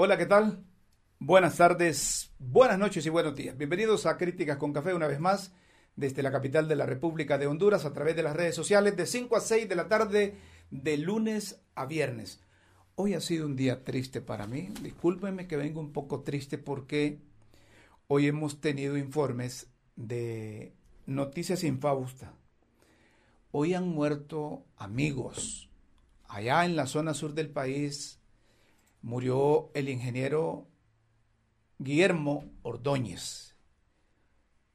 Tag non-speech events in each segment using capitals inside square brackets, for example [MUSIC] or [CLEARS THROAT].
Hola, ¿qué tal? Buenas tardes, buenas noches y buenos días. Bienvenidos a Críticas con Café una vez más desde la capital de la República de Honduras a través de las redes sociales de 5 a 6 de la tarde de lunes a viernes. Hoy ha sido un día triste para mí. Discúlpenme que vengo un poco triste porque hoy hemos tenido informes de noticias infausta. Hoy han muerto amigos. Allá en la zona sur del país murió el ingeniero Guillermo Ordóñez.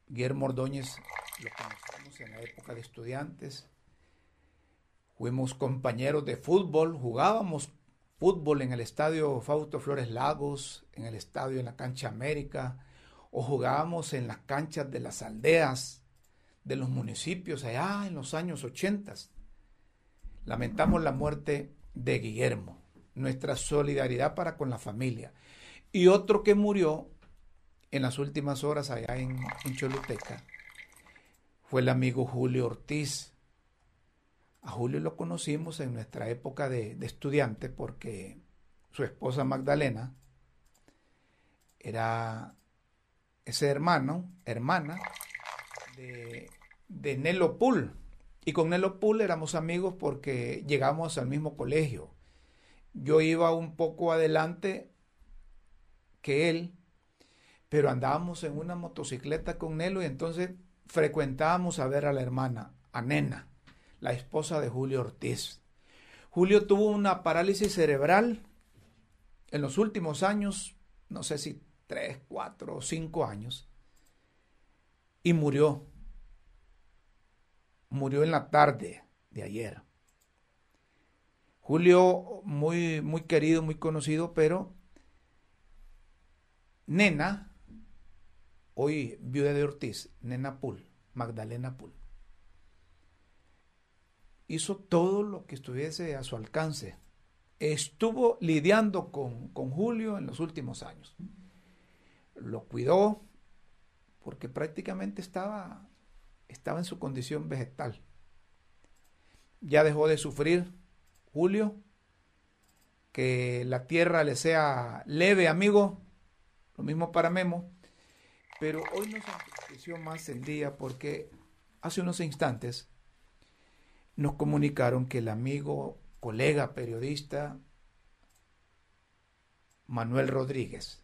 Guillermo Ordóñez lo conocimos en la época de estudiantes. Fuimos compañeros de fútbol, jugábamos fútbol en el estadio Fausto Flores Lagos, en el estadio en la cancha América, o jugábamos en las canchas de las aldeas de los municipios allá en los años 80. Lamentamos la muerte de Guillermo nuestra solidaridad para con la familia. Y otro que murió en las últimas horas allá en, Choluteca fue el amigo Julio Ortiz. A Julio lo conocimos en nuestra época de, estudiante porque su esposa Magdalena era ese hermano, hermana de, de Nelo Pool. Y con Nelo Pool éramos amigos porque llegamos al mismo colegio yo iba un poco adelante que él, pero andábamos en una motocicleta con Nelo y entonces frecuentábamos a ver a la hermana, a Nena, la esposa de Julio Ortiz. Julio tuvo una parálisis cerebral en los últimos años, no sé si tres, cuatro o cinco años, y murió. Murió en la tarde de ayer. Julio, muy, muy querido, muy conocido, pero Nena, hoy viuda de Ortiz, Nena Pool, Magdalena Pool, hizo todo lo que estuviese a su alcance. Estuvo lidiando con, con Julio en los últimos años. Lo cuidó porque prácticamente estaba, estaba en su condición vegetal. Ya dejó de sufrir Julio. Que la tierra le sea leve, amigo. Lo mismo para Memo. Pero hoy nos entristeció más el día porque hace unos instantes nos comunicaron que el amigo, colega periodista Manuel Rodríguez,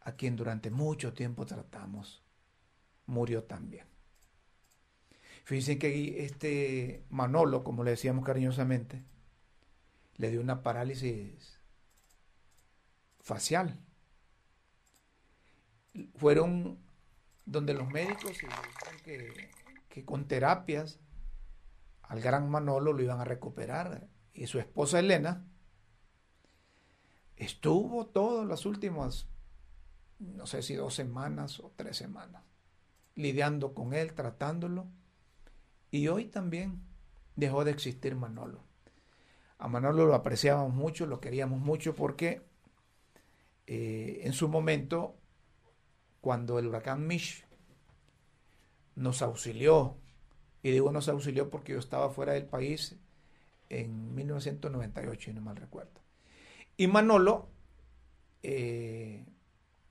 a quien durante mucho tiempo tratamos, murió también. Fíjense que este Manolo, como le decíamos cariñosamente, le dio una parálisis facial. Fueron donde los médicos que, que con terapias al gran Manolo lo iban a recuperar. Y su esposa Elena estuvo todas las últimas, no sé si dos semanas o tres semanas, lidiando con él, tratándolo y hoy también dejó de existir Manolo. A Manolo lo apreciábamos mucho, lo queríamos mucho porque eh, en su momento, cuando el huracán Mish nos auxilió, y digo nos auxilió porque yo estaba fuera del país en 1998, y no mal recuerdo. Y Manolo, eh,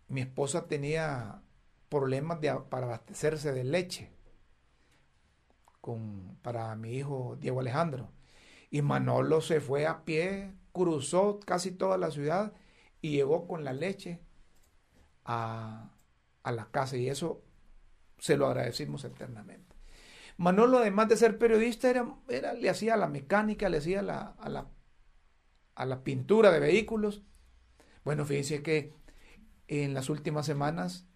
mi esposa tenía problemas para abastecerse de leche para mi hijo Diego Alejandro. Y Manolo se fue a pie, cruzó casi toda la ciudad y llegó con la leche a, la casa y eso se lo agradecimos eternamente. Manolo, además de ser periodista, era, era, le hacía la mecánica, le hacía la, a, la, a la pintura de vehículos. Bueno, fíjense que en las últimas semanas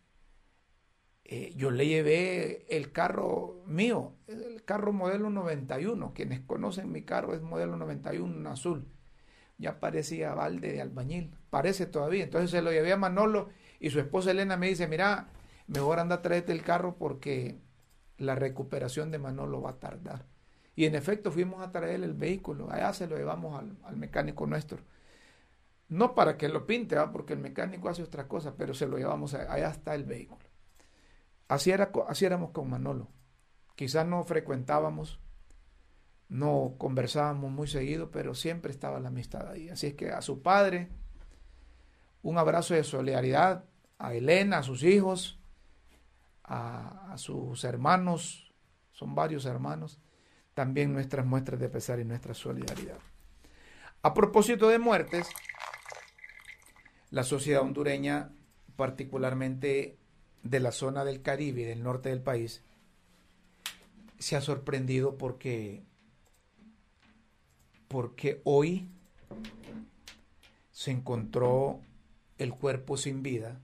eh, yo le llevé el carro mío, el carro modelo 91. Quienes conocen mi carro es modelo 91 azul. Ya parecía balde de albañil, parece todavía. Entonces se lo llevé a Manolo y su esposa Elena me dice, mira, mejor anda a traerte el carro porque la recuperación de Manolo va a tardar. Y en efecto fuimos a traer el vehículo, allá se lo llevamos al, mecánico nuestro. No para que lo pinte, porque el mecánico hace otra cosa, pero se lo llevamos, allá está el vehículo. Así, era, así éramos con Manolo. Quizás no frecuentábamos, no conversábamos muy seguido, pero siempre estaba la amistad ahí. Así es que a su padre, un abrazo de solidaridad, a Elena, a sus hijos, a, a sus hermanos, son varios hermanos, también nuestras muestras de pesar y nuestra solidaridad. A propósito de muertes, la sociedad hondureña, particularmente de la zona del Caribe y del norte del país se ha sorprendido porque porque hoy se encontró el cuerpo sin vida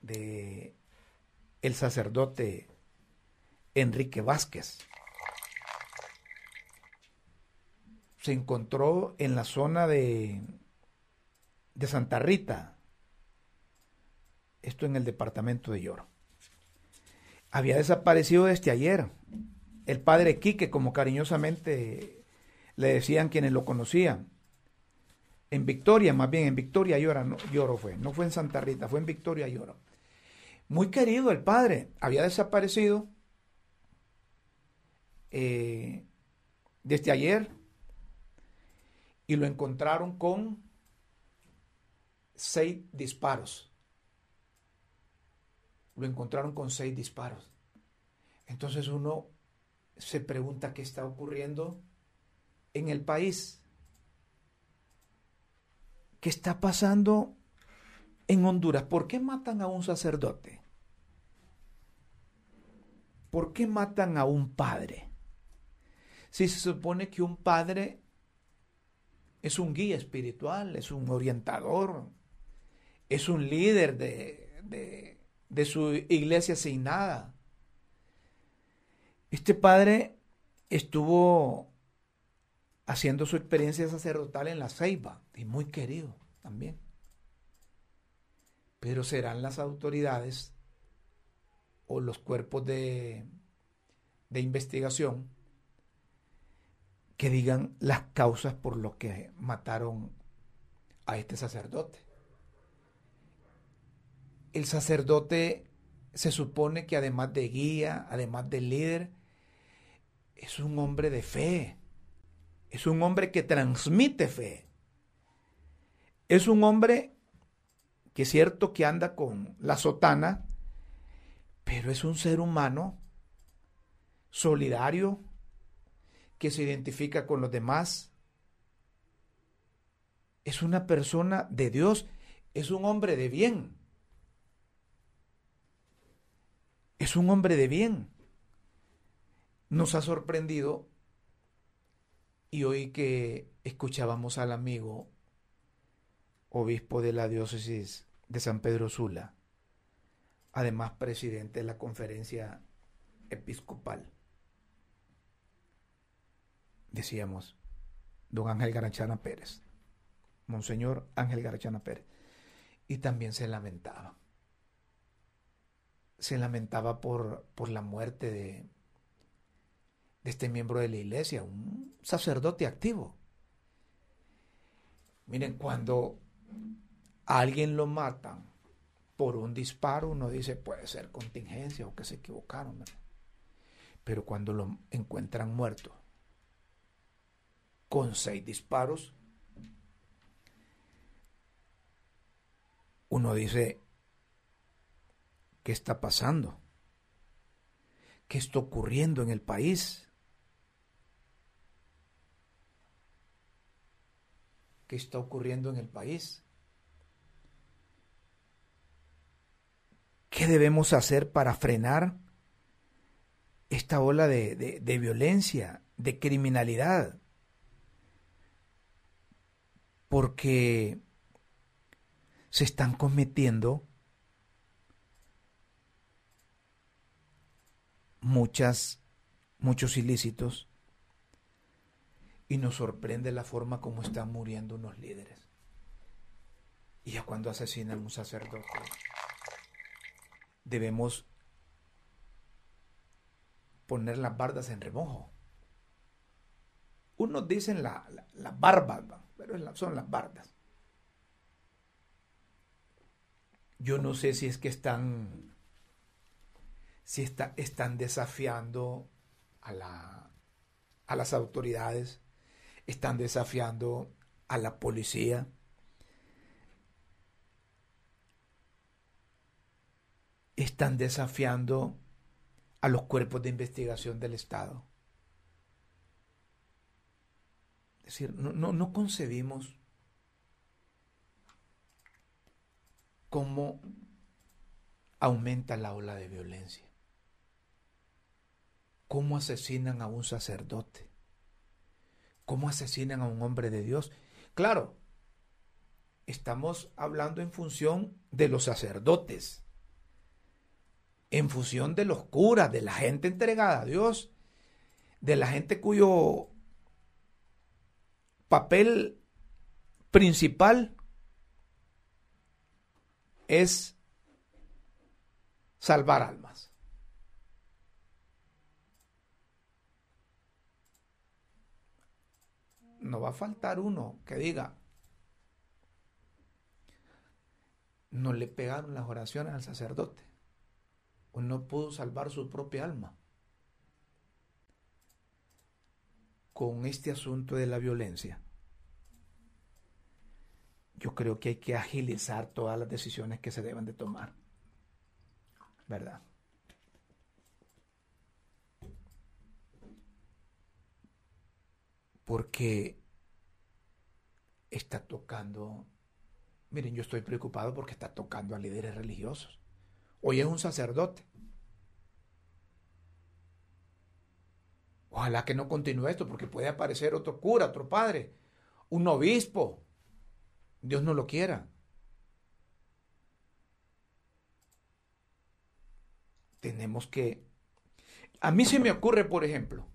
de el sacerdote Enrique Vázquez. Se encontró en la zona de, de Santa Rita, esto en el departamento de Lloro. Había desaparecido desde ayer. El padre Quique, como cariñosamente le decían quienes lo conocían. En Victoria, más bien en Victoria Llora, no, Lloro fue, no fue en Santa Rita, fue en Victoria Lloro. Muy querido el padre, había desaparecido eh, desde ayer y lo encontraron con seis disparos lo encontraron con seis disparos. Entonces uno se pregunta qué está ocurriendo en el país. ¿Qué está pasando en Honduras? ¿Por qué matan a un sacerdote? ¿Por qué matan a un padre? Si se supone que un padre es un guía espiritual, es un orientador, es un líder de, de su iglesia sin nada. Este padre estuvo haciendo su experiencia sacerdotal en la Ceiba y muy querido también. Pero serán las autoridades o los cuerpos de, de investigación que digan las causas por lo que mataron a este sacerdote el sacerdote se supone que además de guía, además de líder, es un hombre de fe. Es un hombre que transmite fe. Es un hombre que es cierto que anda con la sotana, pero es un ser humano solidario, que se identifica con los demás. Es una persona de Dios, es un hombre de bien. Es un hombre de bien. Nos ha sorprendido y hoy que escuchábamos al amigo obispo de la diócesis de San Pedro Sula, además presidente de la conferencia episcopal, decíamos, don Ángel Garachana Pérez, Monseñor Ángel Garachana Pérez, y también se lamentaba se lamentaba por, por la muerte de, este miembro de la iglesia, un sacerdote activo. Miren, cuando a alguien lo matan por un disparo, uno dice puede ser contingencia o que se equivocaron. Pero cuando lo encuentran muerto con seis disparos, uno dice, ¿Qué está pasando? ¿Qué está ocurriendo en el país? ¿Qué está ocurriendo en el país? ¿Qué debemos hacer para frenar esta ola de, violencia, de criminalidad? Porque se están cometiendo muchas, muchos ilícitos y nos sorprende la forma como están muriendo unos líderes. Y ya cuando asesinan un sacerdote, debemos poner las bardas en remojo. Unos dicen las barbas, pero son las bardas. Yo no sé si es que están, si están desafiando a, la, a las autoridades, están desafiando a la policía. Están desafiando a los cuerpos de investigación del Estado. Es decir, no, no, concebimos cómo aumenta la ola de violencia, cómo asesinan a un sacerdote, cómo asesinan a un hombre de Dios. Claro, estamos hablando en función de los sacerdotes, en función de los curas, de la gente entregada a Dios, de la gente cuyo papel principal es salvar almas. No va a faltar uno que diga, no le pegaron las oraciones al sacerdote o no pudo salvar su propia alma. Con este asunto de la violencia, yo creo que hay que agilizar todas las decisiones que se deben de tomar. ¿Verdad? Porque está tocando, miren, yo estoy preocupado porque está tocando a líderes religiosos. Hoy es un sacerdote. Ojalá que no continúe esto porque puede aparecer otro cura, otro padre, un obispo. Dios no lo quiera. Tenemos que... A mí se me ocurre, por ejemplo,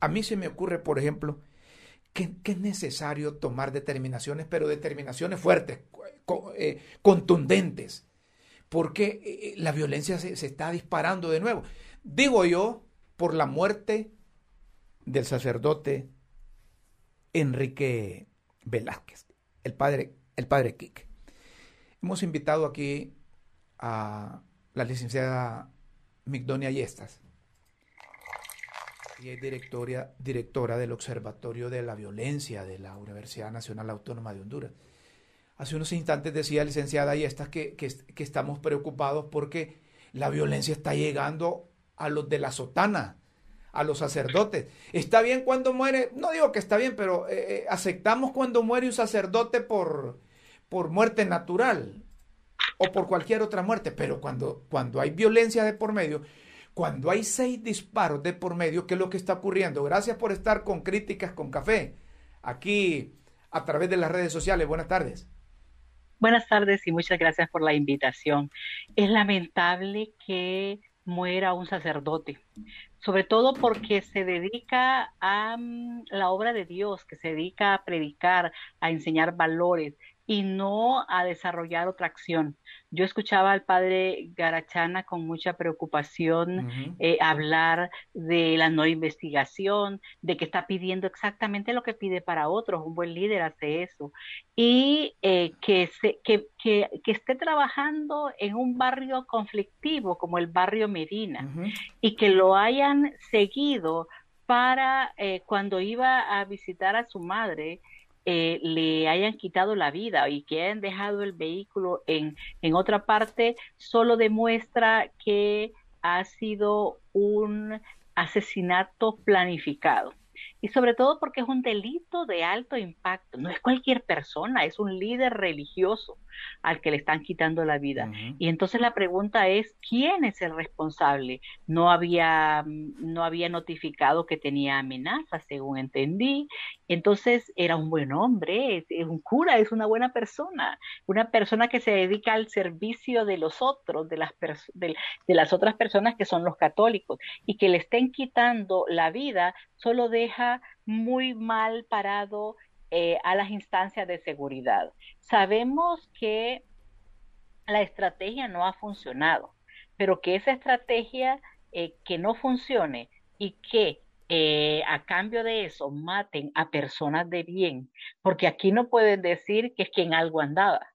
a mí se me ocurre, por ejemplo, que, es necesario tomar determinaciones, pero determinaciones fuertes, eh, contundentes porque eh, eh, la violencia se, está disparando de nuevo. Digo yo, por la muerte del sacerdote Enrique Velázquez, el padre, el padre Quique. Hemos invitado aquí a la licenciada Migdonia Yestas. Y es directora, directora del Observatorio de la Violencia de la Universidad Nacional Autónoma de Honduras. Hace unos instantes decía, licenciada, y estas que, que, estamos preocupados porque la violencia está llegando a los de la sotana, a los sacerdotes. Está bien cuando muere, no digo que está bien, pero eh, eh, aceptamos cuando muere un sacerdote por, por muerte natural o por cualquier otra muerte, pero cuando, cuando hay violencia de por medio, cuando hay seis disparos de por medio, ¿qué es lo que está ocurriendo? Gracias por estar con Críticas con Café, aquí a través de las redes sociales. Buenas tardes. Buenas tardes y muchas gracias por la invitación. Es lamentable que muera un sacerdote, sobre todo porque se dedica a mm, la obra de Dios, que se dedica a predicar, a enseñar valores y no a desarrollar otra acción. Yo escuchaba al padre Garachana con mucha preocupación eh, hablar de la no investigación, de que está pidiendo exactamente lo que pide para otros. Un buen líder hace eso. Y eh, que, se, que, que, esté trabajando en un barrio conflictivo como el barrio Medina y que lo hayan seguido para eh, cuando iba a visitar a su madre eh, le hayan quitado la vida y que hayan dejado el vehículo en, en otra parte, solo demuestra que ha sido un asesinato planificado. Y sobre todo porque es un delito de alto impacto. No es cualquier persona, es un líder religioso al que le están quitando la vida. Y entonces la pregunta es, ¿quién es el responsable? No había, no había notificado que tenía amenazas, según entendí. Entonces era un buen hombre, es, un cura, es una buena persona, una persona que se dedica al servicio de los otros, de las, de, de las otras personas que son los católicos, y que le estén quitando la vida solo deja muy mal parado eh, a las instancias de seguridad. Sabemos que la estrategia no ha funcionado, pero que esa estrategia eh, que no funcione y que eh, a cambio de eso maten a personas de bien, porque aquí no pueden decir que es quien algo andaba.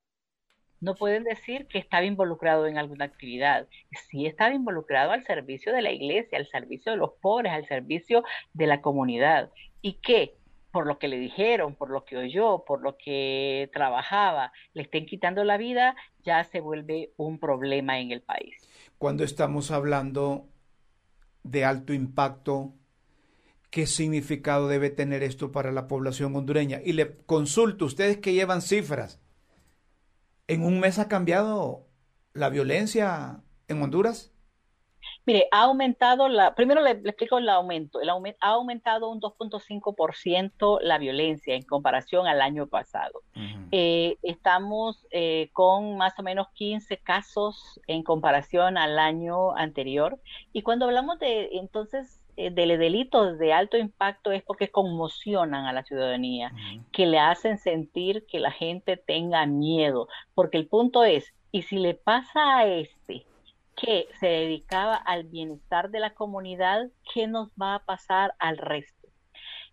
No pueden decir que estaba involucrado en alguna actividad. Sí estaba involucrado al servicio de la iglesia, al servicio de los pobres, al servicio de la comunidad. Y que por lo que le dijeron, por lo que oyó, por lo que trabajaba, le estén quitando la vida, ya se vuelve un problema en el país. Cuando estamos hablando de alto impacto, ¿qué significado debe tener esto para la población hondureña? Y le consulto, ustedes que llevan cifras, ¿en un mes ha cambiado la violencia en Honduras? Mire, ha aumentado la, primero le, explico el aumento, el ha aumentado un 2.5% la violencia en comparación al año pasado. Eh, estamos eh, con más o menos 15 casos en comparación al año anterior. Y cuando hablamos de entonces de delitos de alto impacto es porque conmocionan a la ciudadanía, que le hacen sentir que la gente tenga miedo, porque el punto es, ¿y si le pasa a este? que se dedicaba al bienestar de la comunidad, ¿qué nos va a pasar al resto?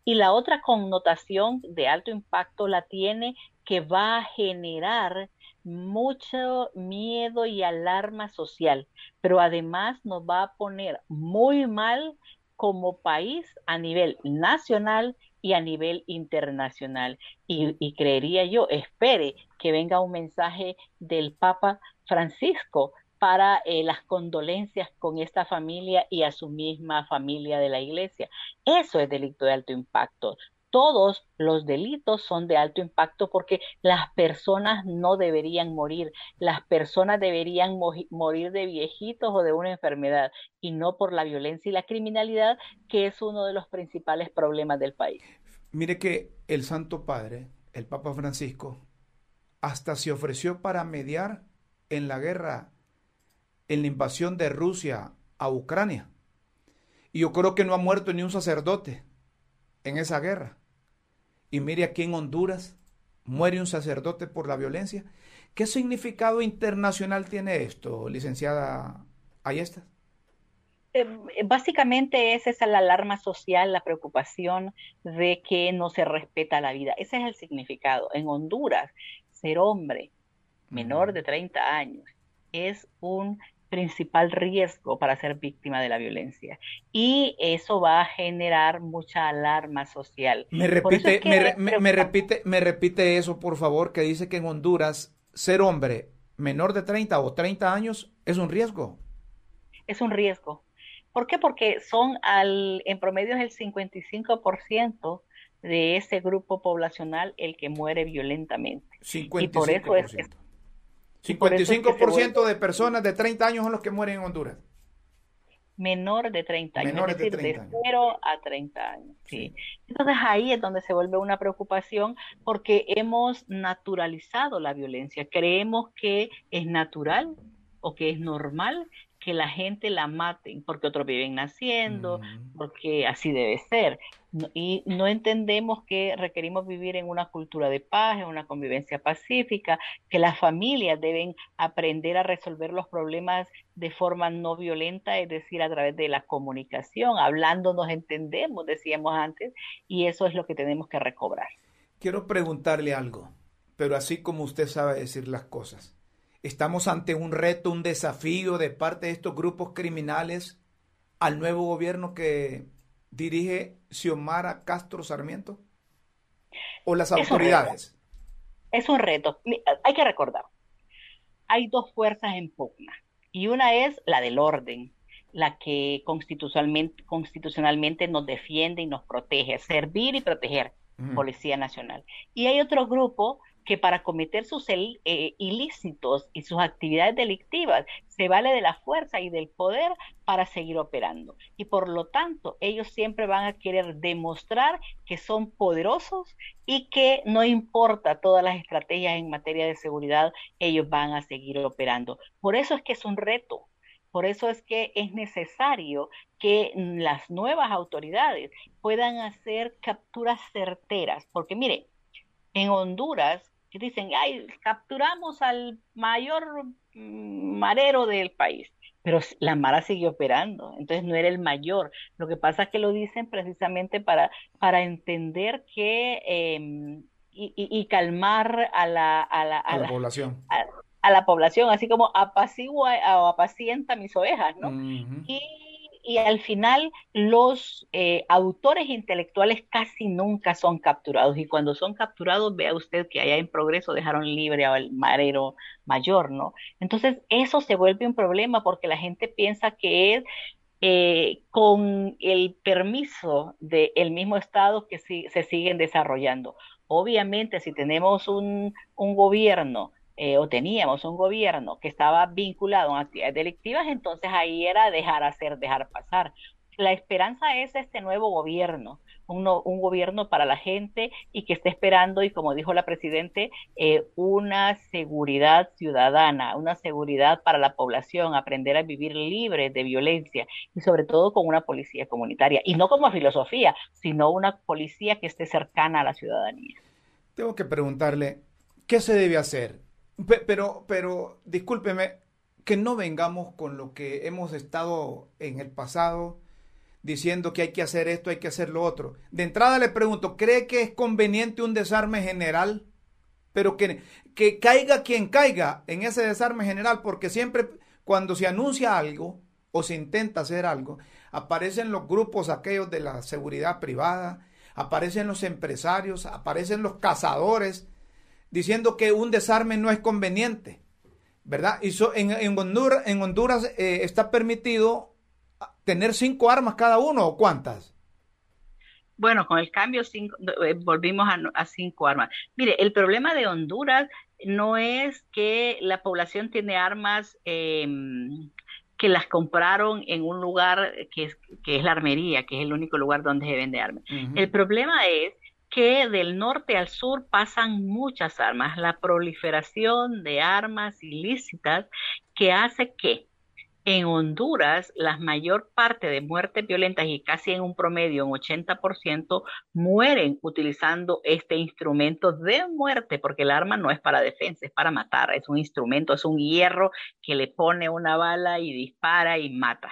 Y la otra connotación de alto impacto la tiene que va a generar mucho miedo y alarma social, pero además nos va a poner muy mal como país a nivel nacional y a nivel internacional. Y, creería yo, espere que venga un mensaje del Papa Francisco para eh, las condolencias con esta familia y a su misma familia de la iglesia. Eso es delito de alto impacto. Todos los delitos son de alto impacto porque las personas no deberían morir, las personas deberían morir de viejitos o de una enfermedad y no por la violencia y la criminalidad, que es uno de los principales problemas del país. Mire que el Santo Padre, el Papa Francisco, hasta se ofreció para mediar en la guerra en la invasión de Rusia a Ucrania. Y yo creo que no ha muerto ni un sacerdote en esa guerra. Y mire aquí en Honduras, muere un sacerdote por la violencia. ¿Qué significado internacional tiene esto, licenciada Ayesta? Eh, básicamente es esa la alarma social, la preocupación de que no se respeta la vida. Ese es el significado. En Honduras, ser hombre menor de 30 años es un principal riesgo para ser víctima de la violencia. Y eso va a generar mucha alarma social. Me repite, me, repite, me repite eso, por favor, que dice que en Honduras ser hombre menor de 30 o 30 años es un riesgo. Es un riesgo. ¿Por qué? Porque son al, en promedio es el 55% de ese grupo poblacional el que muere violentamente. 55%. Y por eso es, 55% de personas de 30 años son los que mueren en Honduras. Menor de 30 años, es decir, de, 0 a 30 años. Sí. Entonces ahí es donde se vuelve una preocupación porque hemos naturalizado la violencia. Creemos que es natural o que es normal que la gente la maten porque otros viven naciendo, porque así debe ser. y no entendemos que requerimos vivir en una cultura de paz, en una convivencia pacífica, que las familias deben aprender a resolver los problemas de forma no violenta, es decir, a través de la comunicación, hablando nos entendemos, decíamos antes, y eso es lo que tenemos que recobrar. Quiero preguntarle algo, pero así como usted sabe decir las cosas. Estamos ante un reto, un desafío de parte de estos grupos criminales al nuevo gobierno que dirige Xiomara Castro Sarmiento o las autoridades. Es un reto. Hay que recordar, hay dos fuerzas en pugna y una es la del orden, la que constitucionalmente, constitucionalmente nos defiende y nos protege, servir y proteger, Policía Nacional. Y hay otro grupo que para cometer sus eh, ilícitos y sus actividades delictivas se vale de la fuerza y del poder para seguir operando. Y por lo tanto, ellos siempre van a querer demostrar que son poderosos y que no importa todas las estrategias en materia de seguridad, ellos van a seguir operando. Por eso es que es un reto. Por eso es que es necesario que las nuevas autoridades puedan hacer capturas certeras, porque mire, en Honduras dicen, ay, capturamos al mayor mm, marero del país, pero la Mara siguió operando, entonces no era el mayor. Lo que pasa es que lo dicen precisamente para, para entender que em, y, calmar a la, a la, a la, población. A, la población, así como apacigua o apacienta mis ovejas, ¿no? Y y al final los eh, autores intelectuales casi nunca son capturados y cuando son capturados vea usted que allá en progreso dejaron libre al marero mayor, ¿no? Entonces eso se vuelve un problema porque la gente piensa que es eh, con el permiso del mismo Estado que se siguen desarrollando. Obviamente si tenemos un, un gobierno eh, o teníamos un gobierno que estaba vinculado a actividades delictivas, entonces ahí era dejar hacer, dejar pasar. La esperanza es este nuevo gobierno, un, un gobierno para la gente y que esté esperando, y como dijo la Presidente, eh, una seguridad ciudadana, una seguridad para la población, aprender a vivir libre de violencia y sobre todo con una policía comunitaria. Y no como filosofía, sino una policía que esté cercana a la ciudadanía. Tengo que preguntarle, ¿qué se debe hacer? Pero, pero, discúlpeme, que no vengamos con lo que hemos estado en el pasado diciendo que hay que hacer esto, hay que hacer lo otro. De entrada le pregunto, ¿cree que es conveniente un desarme general? Pero que, que caiga quien caiga en ese desarme general, porque siempre cuando se anuncia algo o se intenta hacer algo, aparecen los grupos aquellos de la seguridad privada, aparecen los empresarios, aparecen los cazadores, diciendo que un desarme no es conveniente, ¿verdad? Y en, en, Honduras, en Honduras eh, está permitido tener cinco armas cada uno o cuántas. Bueno, con el cambio cinco, eh, volvimos a, cinco armas. Mire, el problema de Honduras no es que la población tiene armas em, que las compraron en un lugar que es, que es la armería, que es el único lugar donde se vende armas. El problema es que del norte al sur pasan muchas armas, la proliferación de armas ilícitas que hace que en Honduras la mayor parte de muertes violentas y casi en un promedio un 80% mueren utilizando este instrumento de muerte, porque el arma no es para defensa, es para matar, es un instrumento, es un hierro que le pone una bala y dispara y mata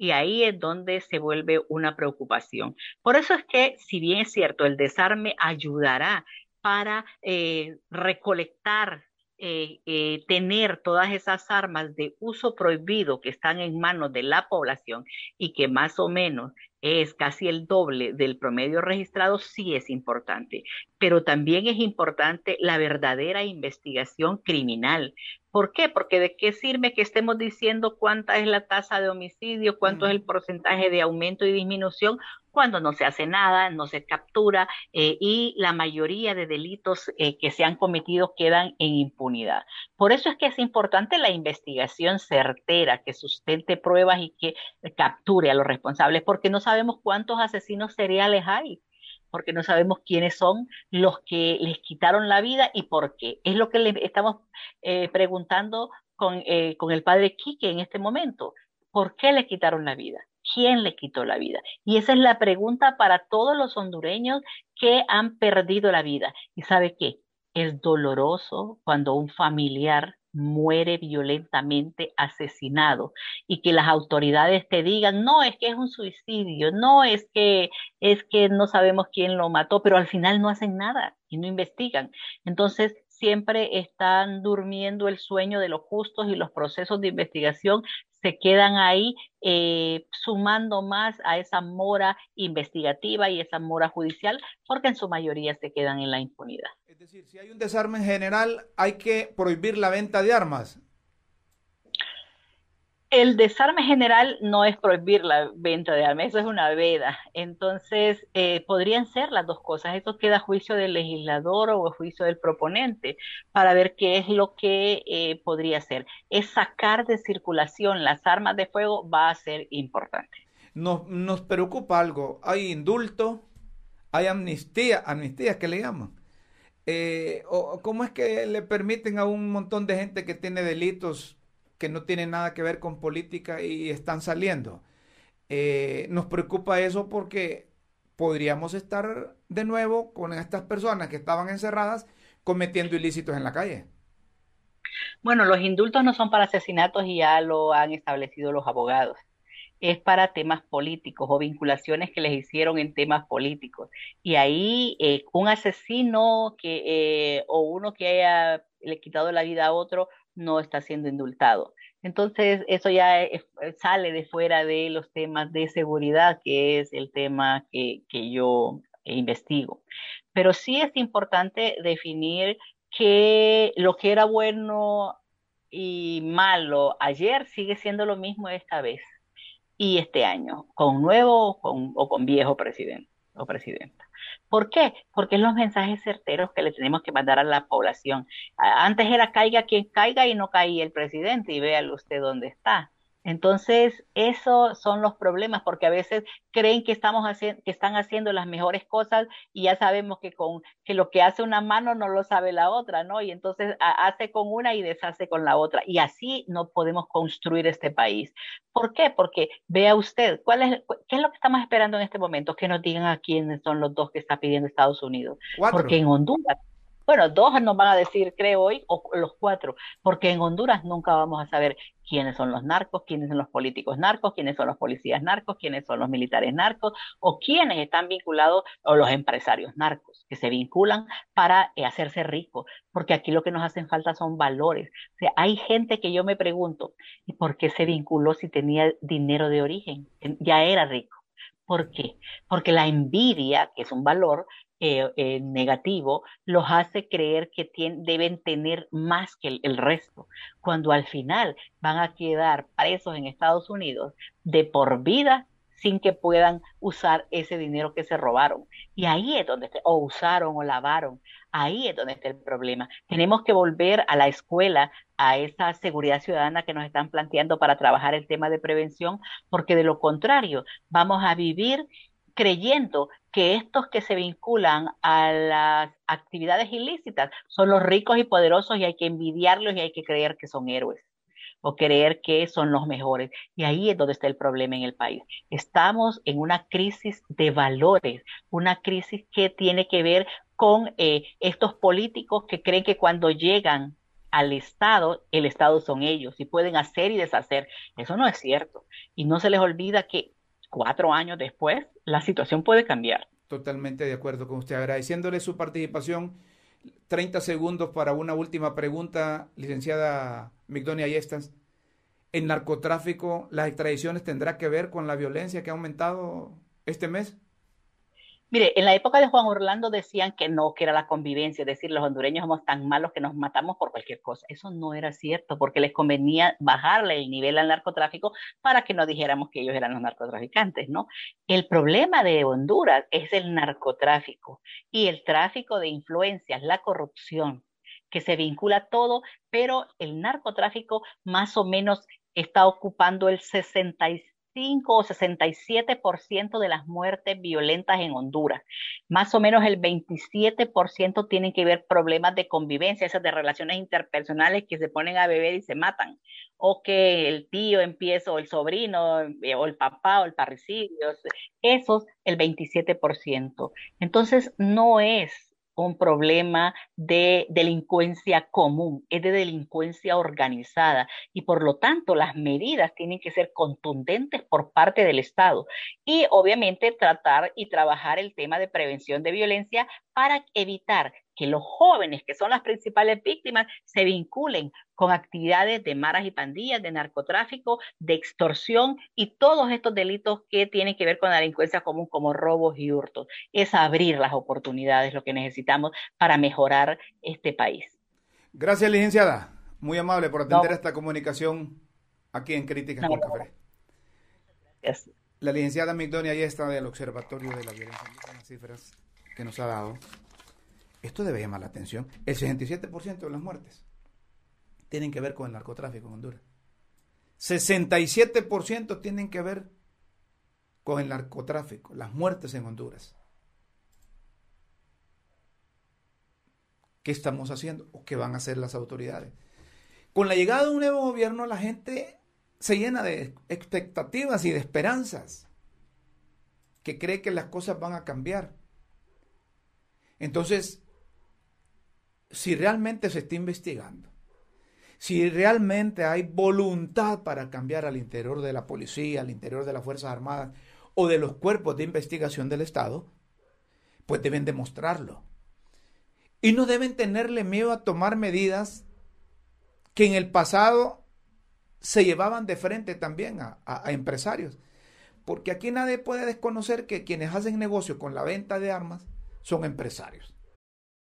y ahí es donde se vuelve una preocupación. Por eso es que, si bien es cierto, el desarme ayudará para eh, recolectar, eh, eh, tener todas esas armas de uso prohibido que están en manos de la población y que más o menos es casi el doble del promedio registrado, sí es importante. Pero también es importante la verdadera investigación criminal, ¿Por qué? Porque de qué sirve que estemos diciendo cuánta es la tasa de homicidio, cuánto es el porcentaje de aumento y disminución, cuando no se hace nada, no se captura eh, y la mayoría de delitos eh, que se han cometido quedan en impunidad. Por eso es que es importante la investigación certera, que sustente pruebas y que capture a los responsables, porque no sabemos cuántos asesinos seriales hay porque no sabemos quiénes son los que les quitaron la vida y por qué. Es lo que le estamos eh, preguntando con, eh, con el padre Quique en este momento. ¿Por qué le quitaron la vida? ¿Quién le quitó la vida? Y esa es la pregunta para todos los hondureños que han perdido la vida. ¿Y sabe qué? Es doloroso cuando un familiar muere violentamente asesinado y que las autoridades te digan, no, es que es un suicidio, no, es que es que no sabemos quién lo mató, pero al final no hacen nada y no investigan. Entonces, siempre están durmiendo el sueño de los justos y los procesos de investigación se quedan ahí eh, sumando más a esa mora investigativa y esa mora judicial, porque en su mayoría se quedan en la impunidad. Es decir, si hay un desarme en general, hay que prohibir la venta de armas. El desarme general no es prohibir la venta de armas, eso es una veda. Entonces, eh, podrían ser las dos cosas. Esto queda a juicio del legislador o a juicio del proponente para ver qué es lo que eh, podría ser. Es sacar de circulación las armas de fuego va a ser importante. Nos, nos preocupa algo. Hay indulto, hay amnistía, amnistía que le llaman. Eh, o, ¿Cómo es que le permiten a un montón de gente que tiene delitos que no tienen nada que ver con política y están saliendo. Eh, nos preocupa eso porque podríamos estar de nuevo con estas personas que estaban encerradas cometiendo ilícitos en la calle. Bueno, los indultos no son para asesinatos y ya lo han establecido los abogados. Es para temas políticos o vinculaciones que les hicieron en temas políticos. Y ahí eh, un asesino que, eh, o uno que haya le quitado la vida a otro no está siendo indultado. Entonces, eso ya sale de fuera de los temas de seguridad, que es el tema que yo investigo. Pero sí es importante definir que lo que era bueno y malo ayer sigue siendo lo mismo esta vez y este año, con nuevo o con, o con viejo presidente o presidenta. ¿Por qué? Porque es los mensajes certeros que le tenemos que mandar a la población. Antes era caiga quien caiga y no caía el presidente y véalo usted dónde está. Entonces, esos son los problemas, porque a veces creen que estamos haciendo, que están haciendo las mejores cosas y ya sabemos que con que lo que hace una mano no lo sabe la otra, ¿no? Y entonces hace con una y deshace con la otra. Y así no podemos construir este país. ¿Por qué? Porque vea usted, ¿cuál es, ¿qué es lo que estamos esperando en este momento? Que nos digan a quiénes son los dos que está pidiendo Estados Unidos. Porque en Honduras bueno, dos nos van a decir, creo hoy, o los cuatro, porque en Honduras nunca vamos a saber quiénes son los narcos, quiénes son los políticos narcos, quiénes son los policías narcos, quiénes son los militares narcos, o quiénes están vinculados, o los empresarios narcos, que se vinculan para eh, hacerse ricos, porque aquí lo que nos hacen falta son valores. Hay gente que yo me pregunto, ¿y por qué se vinculó si tenía dinero de origen? Ya era rico. ¿Por qué? Porque la envidia, que es un valor, eh, eh, negativo los hace creer que deben tener más que el, resto, cuando al final van a quedar presos en Estados Unidos de por vida sin que puedan usar ese dinero que se robaron. Y ahí es donde, o usaron o lavaron, ahí es donde está el problema. Tenemos que volver a la escuela, a esa seguridad ciudadana que nos están planteando para trabajar el tema de prevención, porque de lo contrario, vamos a vivir creyendo que estos que se vinculan a las actividades ilícitas son los ricos y poderosos y hay que envidiarlos y hay que creer que son héroes o creer que son los mejores. Y ahí es donde está el problema en el país. Estamos en una crisis de valores, una crisis que tiene que ver con eh, estos políticos que creen que cuando llegan al Estado, el Estado son ellos y pueden hacer y deshacer. Eso no es cierto. Y no se les olvida que cuatro años después, la situación puede cambiar. Totalmente de acuerdo con usted. Agradeciéndole su participación. 30 segundos para una última pregunta, licenciada Migdonia Yestas. ¿El narcotráfico, las extradiciones tendrá que ver con la violencia que ha aumentado este mes? Mire, en la época de Juan Orlando decían que no, que era la convivencia, es decir, los hondureños somos tan malos que nos matamos por cualquier cosa. Eso no era cierto, porque les convenía bajarle el nivel al narcotráfico para que no dijéramos que ellos eran los narcotraficantes, ¿no? El problema de Honduras es el narcotráfico y el tráfico de influencias, la corrupción, que se vincula todo, pero el narcotráfico más o menos está ocupando el 66 o 67% de las muertes violentas en Honduras. Más o menos el 27% tienen que ver problemas de convivencia, esas de relaciones interpersonales que se ponen a beber y se matan. O que el tío empieza, o el sobrino, eh, o el papá, o el parricidio. Esos, el 27%. Entonces, no es un problema de delincuencia común, es de delincuencia organizada y por lo tanto las medidas tienen que ser contundentes por parte del Estado y obviamente tratar y trabajar el tema de prevención de violencia para evitar que los jóvenes, que son las principales víctimas, se vinculen con actividades de maras y pandillas, de narcotráfico, de extorsión y todos estos delitos que tienen que ver con la delincuencia común como robos y hurtos. Es abrir las oportunidades, lo que necesitamos para mejorar este país. Gracias, licenciada. Muy amable por atender esta comunicación. aquí en Críticas con Café. La licenciada Migdonia ya está del Observatorio de la Violencia, las cifras que nos ha dado. Esto debe llamar la atención. El 67% de las muertes tienen que ver con el narcotráfico en Honduras. 67% tienen que ver con el narcotráfico, las muertes en Honduras. ¿Qué estamos haciendo o qué van a hacer las autoridades? Con la llegada de un nuevo gobierno, la gente se llena de expectativas y de esperanzas, que cree que las cosas van a cambiar. Entonces, si realmente se está investigando, si realmente hay voluntad para cambiar al interior de la policía, al interior de las Fuerzas Armadas o de los cuerpos de investigación del Estado, pues deben demostrarlo. Y no deben tenerle miedo a tomar medidas que en el pasado se llevaban de frente también a, empresarios. Porque aquí nadie puede desconocer que quienes hacen negocio con la venta de armas son empresarios.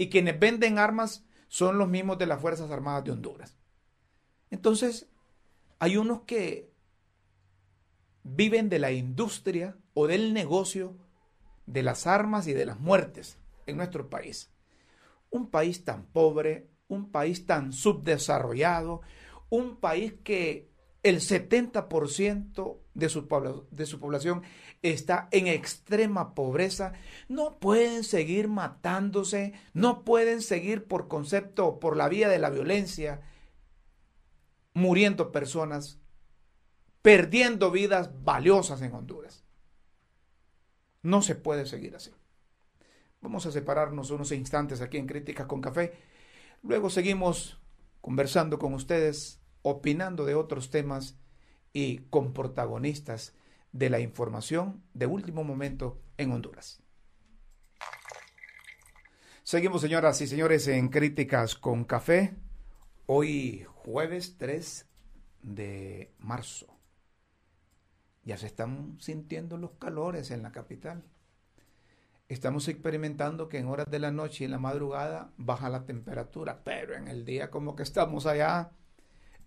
Y quienes venden armas son los mismos de las Fuerzas Armadas de Honduras. Entonces, hay unos que viven de la industria o del negocio de las armas y de las muertes en nuestro país. Un país tan pobre, un país tan subdesarrollado, un país que el 70% de su, de su población está en extrema pobreza, no pueden seguir matándose, no pueden seguir por concepto, por la vía de la violencia, muriendo personas, perdiendo vidas valiosas en Honduras. No se puede seguir así. Vamos a separarnos unos instantes aquí en Críticas con Café Luego seguimos conversando con ustedes, opinando de otros temas y con protagonistas de la información de último momento en Honduras. Seguimos, señoras y señores, en Críticas con Café. Hoy jueves 3 de marzo. Ya se están sintiendo los calores en la capital estamos experimentando que en horas de la noche y en la madrugada baja la temperatura, pero en el día como que estamos allá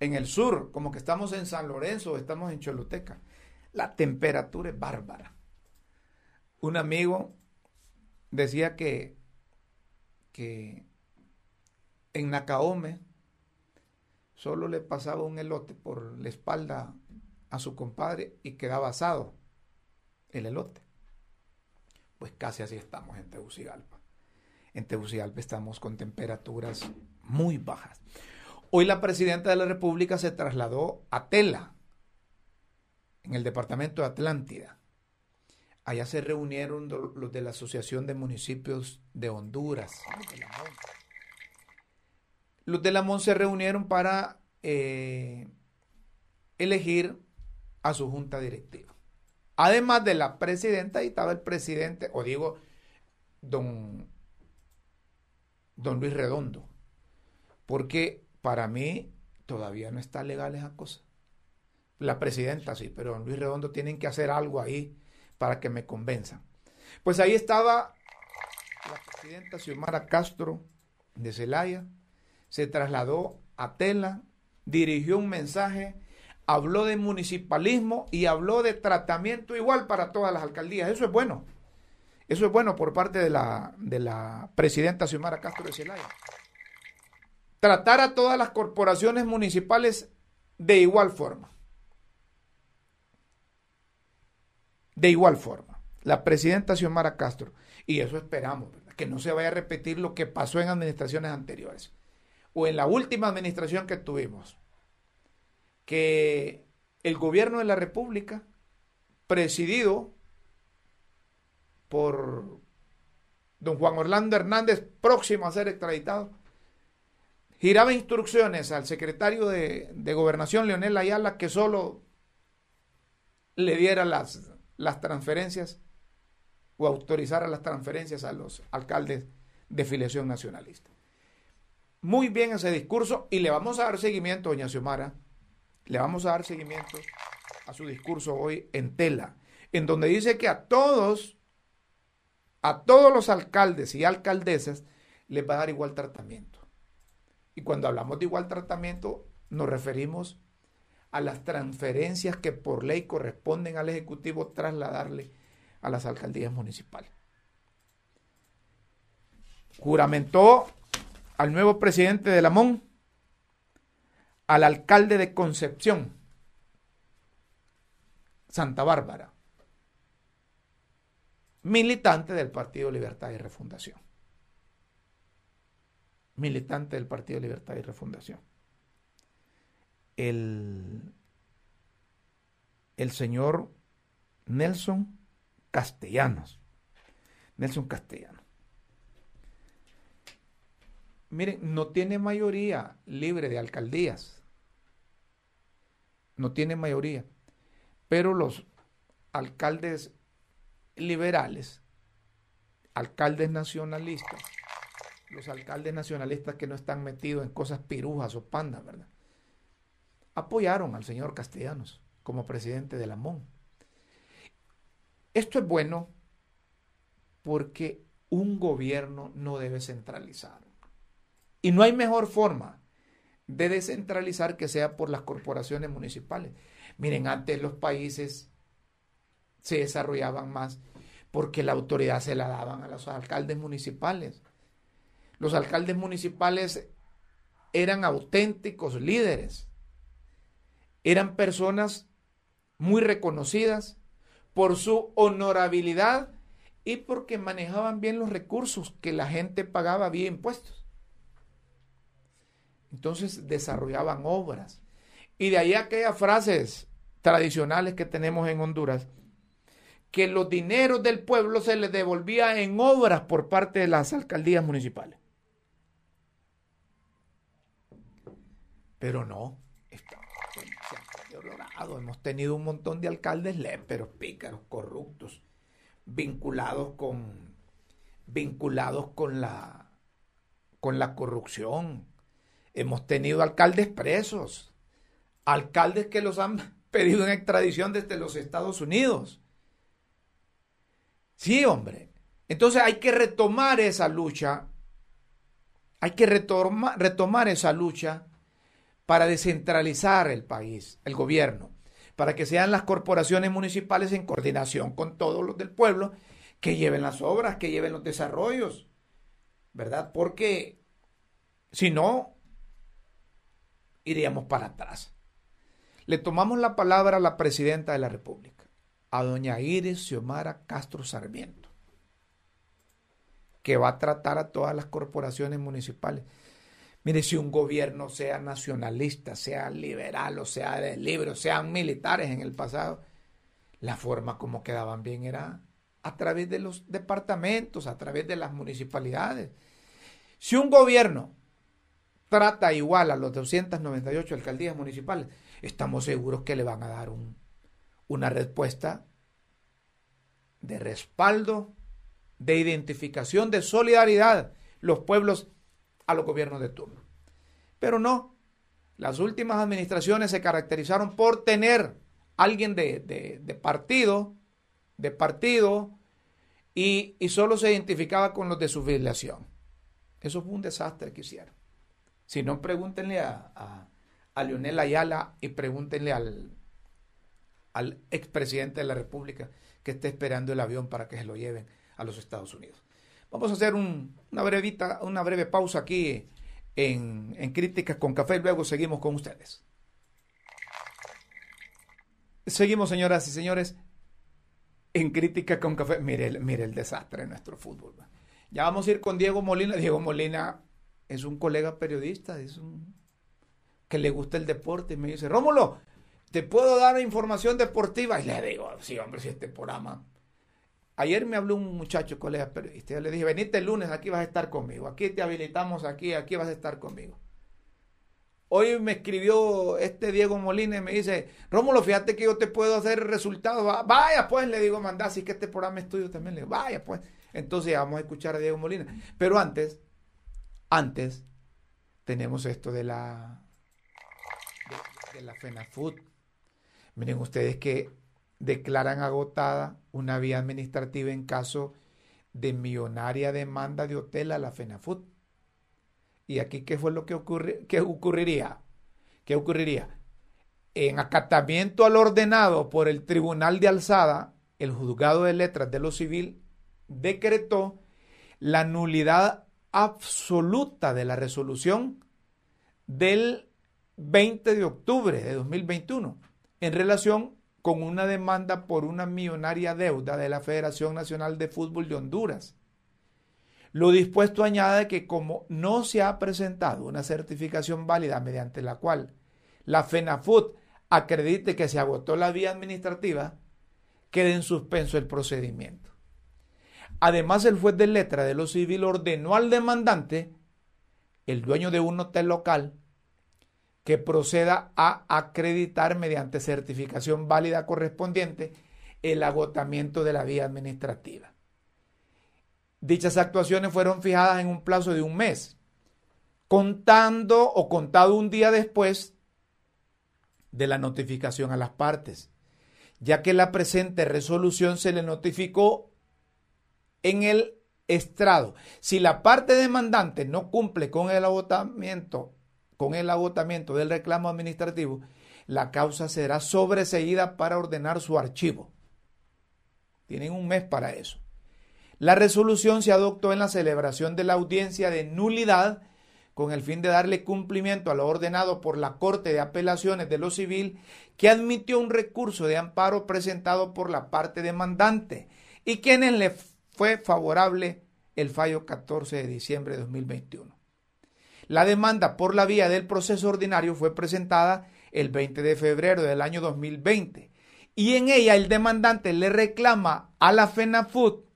en el sur, como que estamos en San Lorenzo, estamos en Choluteca. La temperatura es bárbara. Un amigo decía que, que en Nacaome solo le pasaba un elote por la espalda a su compadre y quedaba asado el elote pues casi así estamos en Tegucigalpa. En Tegucigalpa estamos con temperaturas muy bajas. Hoy la presidenta de la República se trasladó a Tela, en el departamento de Atlántida. Allá se reunieron los de la Asociación de Municipios de Honduras. Los de la MON se reunieron para eh, elegir a su junta directiva. Además de la presidenta, ahí estaba el presidente, o digo, don, don Luis Redondo. Porque para mí todavía no está legal esa cosa. La presidenta sí, pero don Luis Redondo tienen que hacer algo ahí para que me convenzan. Pues ahí estaba la presidenta Xiomara Castro de Celaya, se trasladó a Tela, dirigió un mensaje habló de municipalismo y habló de tratamiento igual para todas las alcaldías. Eso es bueno. Eso es bueno por parte de la, de la presidenta Xiomara Castro de Celaya. Tratar a todas las corporaciones municipales de igual forma. De igual forma. La presidenta Xiomara Castro. Y eso esperamos, que no se vaya a repetir lo que pasó en administraciones anteriores. O en la última administración que tuvimos que el gobierno de la República, presidido por don Juan Orlando Hernández, próximo a ser extraditado, giraba instrucciones al secretario de, Gobernación, Leonel Ayala, que solo le diera las, las transferencias o autorizara las transferencias a los alcaldes de filiación nacionalista. Muy bien ese discurso y le vamos a dar seguimiento, doña Xiomara, le vamos a dar seguimiento a su discurso hoy en tela, en donde dice que a todos, a todos los alcaldes y alcaldesas les va a dar igual tratamiento. Y cuando hablamos de igual tratamiento, nos referimos a las transferencias que por ley corresponden al Ejecutivo trasladarle a las alcaldías municipales. Juramentó al nuevo presidente de Lamón, al alcalde de Concepción, Santa Bárbara, militante del Partido Libertad y Refundación. Militante del Partido Libertad y Refundación. El, el señor Nelson Castellanos. Nelson Castellanos. Miren, no tiene mayoría libre de alcaldías. No tiene mayoría. Pero los alcaldes liberales, alcaldes nacionalistas, los alcaldes nacionalistas que no están metidos en cosas pirujas o pandas, ¿verdad? Apoyaron al señor Castellanos como presidente de la MON. Esto es bueno porque un gobierno no debe centralizar. Y no hay mejor forma de descentralizar que sea por las corporaciones municipales. Miren, antes los países se desarrollaban más porque la autoridad se la daban a los alcaldes municipales. Los alcaldes municipales eran auténticos líderes, eran personas muy reconocidas por su honorabilidad y porque manejaban bien los recursos que la gente pagaba vía impuestos. Entonces desarrollaban obras. Y de ahí aquellas frases tradicionales que tenemos en Honduras, que los dineros del pueblo se les devolvía en obras por parte de las alcaldías municipales. Pero no, Hemos tenido un montón de alcaldes léperos, pícaros, corruptos, vinculados con, vinculados con la, con la corrupción. Hemos tenido alcaldes presos, alcaldes que los han [LAUGHS] pedido en extradición desde los Estados Unidos. Sí, hombre. Entonces hay que retomar esa lucha. Hay que retomar esa lucha para descentralizar el país, el gobierno, para que sean las corporaciones municipales en coordinación con todos los del pueblo que lleven las obras, que lleven los desarrollos, ¿verdad? Porque si no, iríamos para atrás. Le tomamos la palabra a la presidenta de la República, a doña Iris Xiomara Castro Sarmiento, que va a tratar a todas las corporaciones municipales Mire, si un gobierno sea nacionalista, sea liberal, o sea de libre, sean militares en el pasado, la forma como quedaban bien era a través de los departamentos, a través de las municipalidades. Si un gobierno trata igual a los 298 alcaldías municipales, estamos seguros que le van a dar un, una respuesta de respaldo, de identificación, de solidaridad, los pueblos a los gobiernos de turno. Pero no, las últimas administraciones se caracterizaron por tener alguien de, partido, de partido, y, solo se identificaba con los de su filiación. Eso fue un desastre que hicieron. Si no, pregúntenle a, a, Leonel Ayala y pregúntenle al, al expresidente de la República que esté esperando el avión para que se lo lleven a los Estados Unidos. Vamos a hacer una, brevita, una breve pausa aquí en, Críticas con Café luego seguimos con ustedes. Seguimos, señoras y señores, en Críticas con Café. Mire, mire el desastre de nuestro fútbol. Ya vamos a ir con Diego Molina. Diego Molina es un colega periodista, es un que le gusta el deporte y me dice, Rómulo, ¿te puedo dar información deportiva? Y le digo, sí, hombre, si este programa Ayer me habló un muchacho, colega periodista, yo le dije, venite el lunes, aquí vas a estar conmigo, aquí te habilitamos, aquí, aquí vas a estar conmigo. hoy me escribió este Diego Molina y me dice, Rómulo, fíjate que yo te puedo hacer resultados. Vaya, pues, le digo, manda, así que este programa es tuyo también. Le digo, vaya, pues. Entonces vamos a escuchar a Diego Molina. Pero antes, antes, tenemos esto de la, de, de la FENAFUT. Miren ustedes que declaran agotada una vía administrativa en caso de millonaria demanda de hotel a la FENAFUT. ¿Y aquí qué fue lo que, ocurre, qué ocurriría? ¿Qué ocurriría? En acatamiento al ordenado por el Tribunal de Alzada, el Juzgado de Letras de lo Civil decretó la nulidad absoluta de la resolución del 20 de octubre de 2021 en relación con una demanda por una millonaria deuda de la Federación Nacional de Fútbol de Honduras. Lo dispuesto añade que como no se ha presentado una certificación válida mediante la cual la FENAFUT acredite que se agotó la vía administrativa, quede en suspenso el procedimiento. Además, el juez de letra de lo civil ordenó al demandante, el dueño de un hotel local, que proceda a acreditar mediante certificación válida correspondiente el agotamiento de la vía administrativa. Dichas actuaciones fueron fijadas en un plazo de un mes, contando o contado un día después de la notificación a las partes, ya que la presente resolución se le notificó en el estrado. Si la parte demandante no cumple con el agotamiento con el agotamiento del reclamo administrativo, la causa será sobreseída para ordenar su archivo. Tienen un mes para eso. La resolución se adoptó en la celebración de la audiencia de nulidad con el fin de darle cumplimiento a lo ordenado por la Corte de Apelaciones de lo Civil, que admitió un recurso de amparo presentado por la parte demandante y quienes le fue favorable el fallo 14 de diciembre de 2021. La demanda por la vía del proceso ordinario fue presentada el 20 de febrero del año 2020 y en ella el demandante le reclama a la FENAFUT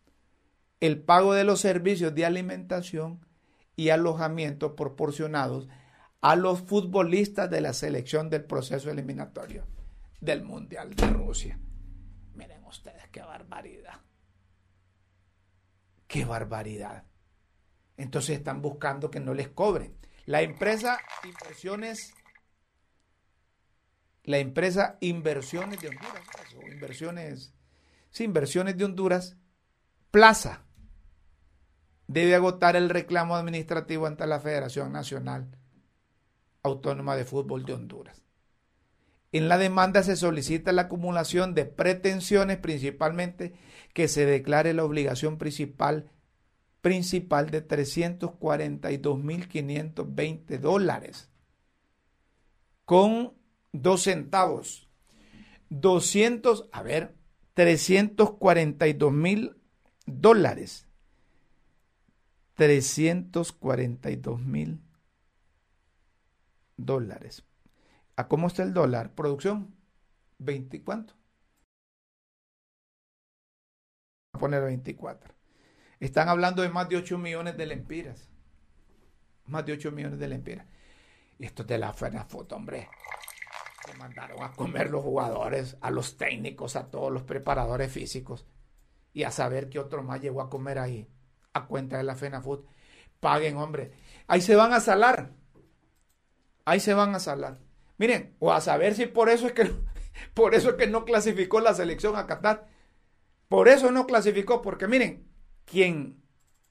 el pago de los servicios de alimentación y alojamiento proporcionados a los futbolistas de la selección del proceso eliminatorio del Mundial de Rusia. Miren ustedes qué barbaridad. Qué barbaridad. Entonces están buscando que no les cobren. La empresa Inversiones, la empresa Inversiones de Honduras, o inversiones, sí, Inversiones de Honduras, Plaza, debe agotar el reclamo administrativo ante la Federación Nacional Autónoma de Fútbol de Honduras. En la demanda se solicita la acumulación de pretensiones, principalmente que se declare la obligación principal principal de 342.520 dólares con dos centavos. 200, a ver, 342 mil dólares. 342 mil dólares. ¿A cómo está el dólar? Producción, 20, ¿cuánto? a poner 24. Están hablando de más de 8 millones de lempiras. Más de 8 millones de lempiras. Y esto es de la foto, hombre. Se mandaron a comer los jugadores, a los técnicos, a todos los preparadores físicos. Y a saber qué otro más llegó a comer ahí. A cuenta de la FENAFUT. Paguen, hombre. Ahí se van a salar. Ahí se van a salar. Miren, o a saber si por eso es que, [LAUGHS] por eso es que no clasificó la selección a Qatar. Por eso no clasificó, porque miren, quien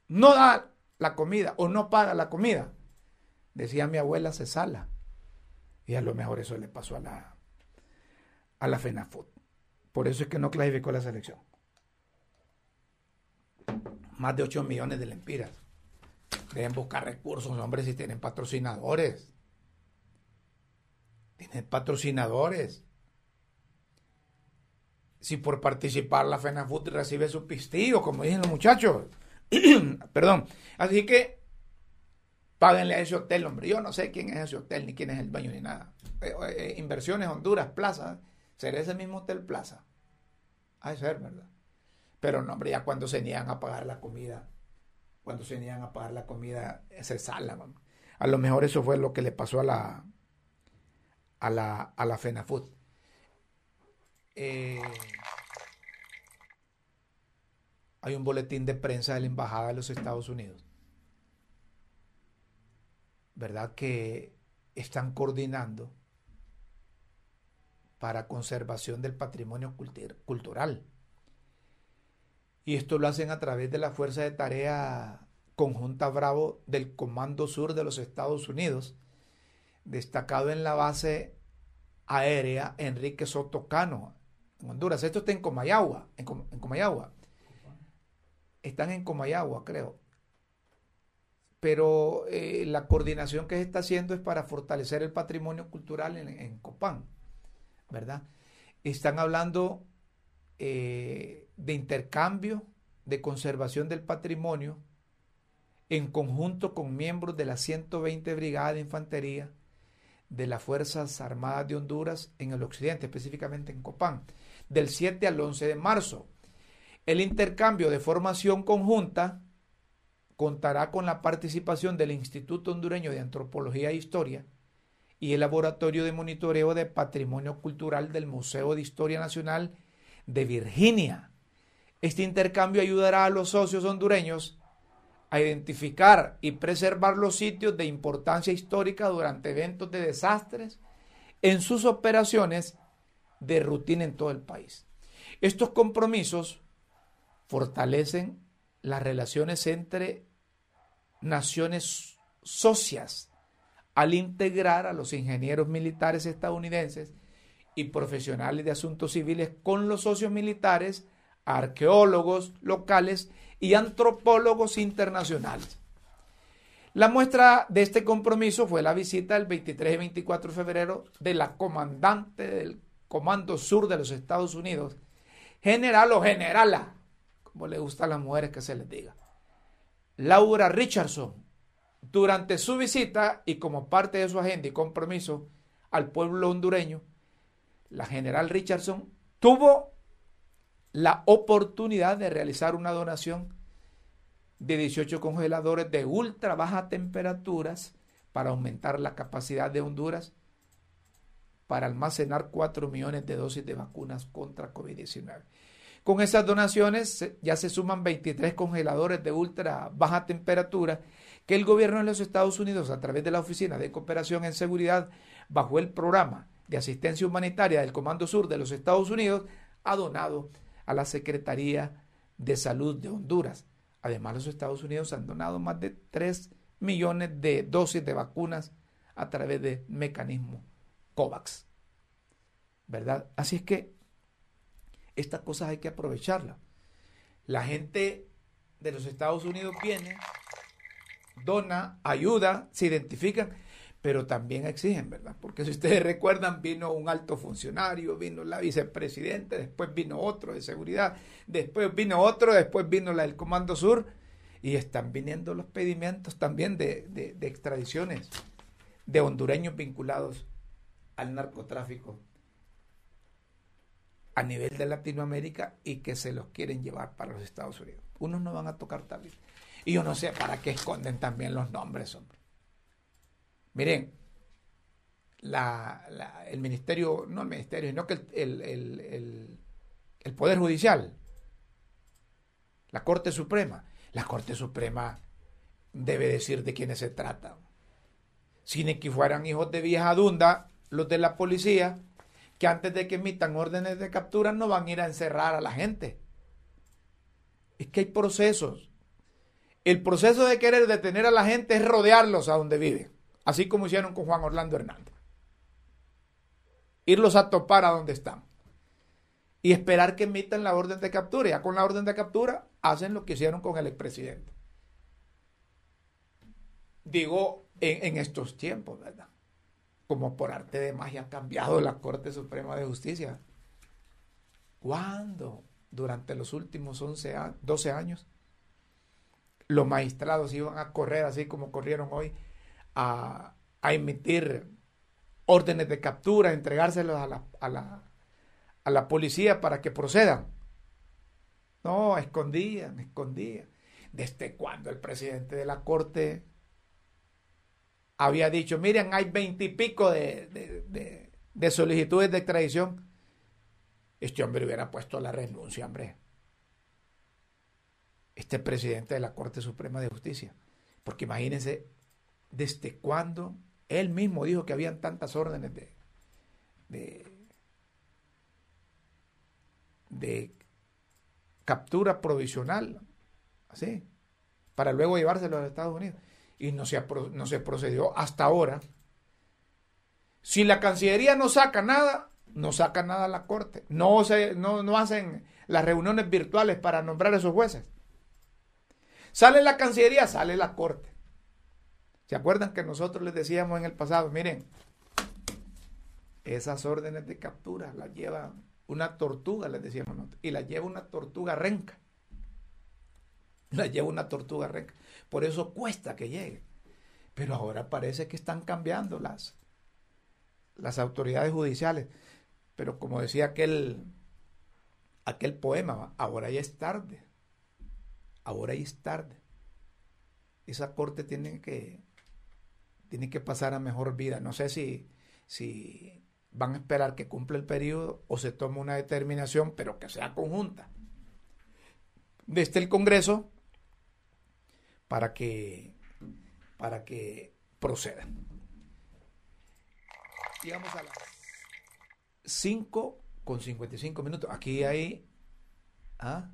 no da la comida o no paga la comida, decía mi abuela, se sala. Y a lo mejor eso le pasó a la, a la FENAFUT. Por eso es que no clasificó la selección. Más de 8 millones de lempiras. Deben buscar recursos, hombre, si tienen patrocinadores. Tienen patrocinadores si por participar la FENAFUT recibe su pistillo, como dicen los muchachos. [CLEARS THROAT] Perdón. Así que páguenle a ese hotel, hombre. Yo no sé quién es ese hotel, ni quién es el baño, ni nada. Eh, eh, inversiones Honduras, Plaza. ¿Será ese mismo hotel Plaza? A ser, ¿verdad? Pero no, hombre, ya cuando se niegan a pagar la comida, cuando se niegan a pagar la comida, se sala. A lo mejor eso fue lo que le pasó a la, a la, a la FENAFUT. Eh, hay un boletín de prensa de la Embajada de los Estados Unidos, ¿verdad? Que están coordinando para conservación del patrimonio cultural. Y esto lo hacen a través de la Fuerza de Tarea Conjunta Bravo del Comando Sur de los Estados Unidos, destacado en la base aérea Enrique Sotocano, en Honduras. Esto está en Comayagua, en, Comayagua. Están en Comayagua, creo. Pero eh, la coordinación que se está haciendo es para fortalecer el patrimonio cultural en Copán. ¿verdad? Están hablando eh, de intercambio, de conservación del patrimonio, en conjunto con miembros de la 120 Brigada de Infantería de las Fuerzas Armadas de Honduras en el occidente, específicamente en Copán, del 7 al 11 de marzo. El intercambio de formación conjunta contará con la participación del Instituto Hondureño de Antropología e Historia, y el Laboratorio de Monitoreo de Patrimonio Cultural del Museo de Historia Nacional de Virginia. Este intercambio ayudará a los socios hondureños a identificar y preservar los sitios de importancia histórica durante eventos de desastres en sus operaciones de rutina en todo el país. Estos compromisos fortalecen las relaciones entre naciones socias al integrar a los ingenieros militares estadounidenses y profesionales de asuntos civiles con los socios militares, arqueólogos locales y antropólogos internacionales. La muestra de este compromiso fue la visita el 23 y 24 de febrero de la comandante del Comando Sur de los Estados Unidos, general o generala, como le gusta a las mujeres que se les diga, Laura Richardson, durante su visita y como parte de su agenda y compromiso al pueblo hondureño, la general Richardson tuvo la oportunidad de realizar una donación de 18 congeladores de ultra bajas temperaturas para aumentar la capacidad de Honduras para almacenar 4 millones de dosis de vacunas contra COVID-19. Con esas donaciones ya se suman 23 congeladores de ultra baja temperatura que el gobierno de los Estados Unidos, a través de la Oficina de Cooperación en Seguridad, bajo el programa de asistencia humanitaria del Comando Sur de los Estados Unidos, ha donado a la Secretaría de Salud de Honduras. Además, los Estados Unidos han donado más de 3 millones de dosis de vacunas a través de mecanismo COVAX. ¿Verdad? Así es que estas cosas hay que aprovecharlas. La gente de los Estados Unidos viene dona, ayuda, se identifican, pero también exigen, ¿verdad? Porque si ustedes [LAUGHS] recuerdan, vino un alto funcionario, vino la vicepresidenta, después vino otro de seguridad, después vino otro, después vino la del Comando Sur, y están viniendo los pedimientos también de, de extradiciones de hondureños vinculados al narcotráfico a nivel de Latinoamérica y que se los quieren llevar para los Estados Unidos. Unos no van a tocar tablil. Y yo no sé para qué esconden también los nombres, hombre. Miren, el ministerio, no el ministerio, sino que el, el Poder Judicial, la Corte Suprema, la Corte Suprema debe decir de quiénes se trata. Si ni que fueran hijos de vieja dunda, los de la policía, que antes de que emitan órdenes de captura no van a ir a encerrar a la gente. Es que hay procesos. El proceso de querer detener a la gente es rodearlos a donde viven, así como hicieron con Juan Orlando Hernández. Irlos a topar a donde están. Y esperar que emitan la orden de captura. Ya con la orden de captura hacen lo que hicieron con el expresidente. Digo, en, estos tiempos, ¿verdad? Como por arte de magia ha cambiado la Corte Suprema de Justicia. ¿Cuándo? Durante los últimos 11 12 años los magistrados iban a correr así como corrieron hoy a, emitir órdenes de captura, entregárselos a la, a, la, a la policía para que procedan. No, escondían, escondían. ¿Desde cuando el presidente de la corte había dicho, miren, hay veintipico de, de, de solicitudes de extradición, este hombre hubiera puesto la renuncia, hombre. Este presidente de la Corte Suprema de Justicia. Porque imagínense desde cuándo él mismo dijo que habían tantas órdenes de, de, de captura provisional, así, para luego llevárselo a los Estados Unidos. Y no se, no se procedió hasta ahora. Si la Cancillería no saca nada, no saca nada a la Corte. No, se, no, no hacen las reuniones virtuales para nombrar a esos jueces. Sale la Cancillería, sale la Corte. ¿Se acuerdan que nosotros les decíamos en el pasado, miren, esas órdenes de captura las lleva una tortuga, les decíamos nosotros, y las lleva una tortuga renca. [LAUGHS] Las lleva una tortuga renca. Por eso cuesta que llegue. Pero ahora parece que están cambiando las, las autoridades judiciales. Pero como decía aquel, aquel poema, ahora ya es tarde. Ahora ya es tarde. Esa corte tiene que, tiene que pasar a mejor vida. No sé si, si van a esperar que cumpla el periodo o se tome una determinación, pero que sea conjunta, desde el Congreso para que, para que proceda. Llegamos a las 5 con 55 minutos. Aquí hay, ¿ah?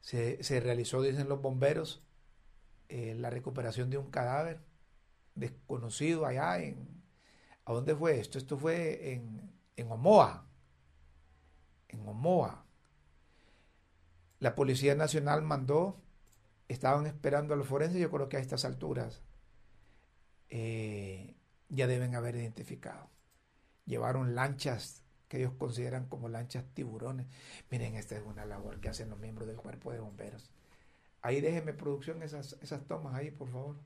se, se, realizó, dicen los bomberos, eh, la recuperación de un cadáver desconocido allá en... ¿A dónde fue esto? Esto fue en, en Omoa. En Omoa. La Policía Nacional mandó, estaban esperando a los forenses, yo creo que a estas alturas eh, ya deben haber identificado. Llevaron lanchas que ellos consideran como lanchas tiburones. Miren, esta es una labor que hacen los miembros del cuerpo de bomberos. Ahí déjenme producción esas, esas tomas ahí, por favor